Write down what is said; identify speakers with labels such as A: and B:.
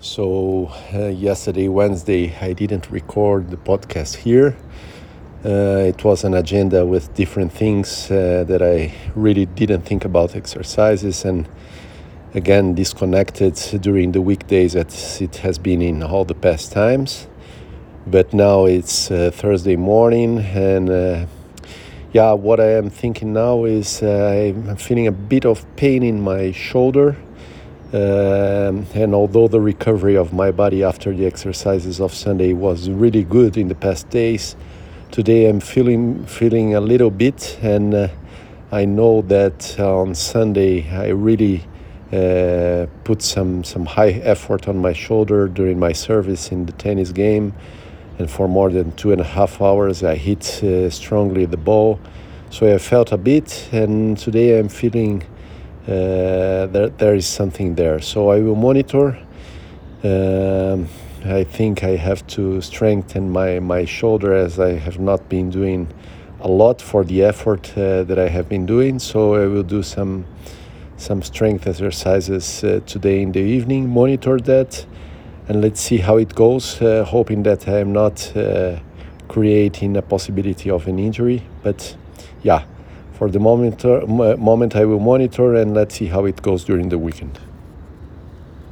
A: So, uh, yesterday, Wednesday, I didn't record the podcast here. Uh, it was an agenda with different things uh, that I really didn't think about exercises and again disconnected during the weekdays as it has been in all the past times. But now it's uh, Thursday morning and uh, yeah, what I am thinking now is uh, I'm feeling a bit of pain in my shoulder um, and although the recovery of my body after the exercises of Sunday was really good in the past days, today I'm feeling feeling a little bit, and uh, I know that on Sunday I really uh, put some some high effort on my shoulder during my service in the tennis game, and for more than two and a half hours I hit uh, strongly the ball, so I felt a bit, and today I'm feeling there, there is something there. So I will monitor. Um, I think I have to strengthen my, my shoulder as I have not been doing a lot for the effort uh, that I have been doing. So I will do some some strength exercises uh, today in the evening. Monitor that, and let's see how it goes. Uh, hoping that I am not uh, creating a possibility of an injury. But yeah, for the moment, moment I will monitor and let's see how it goes during the weekend.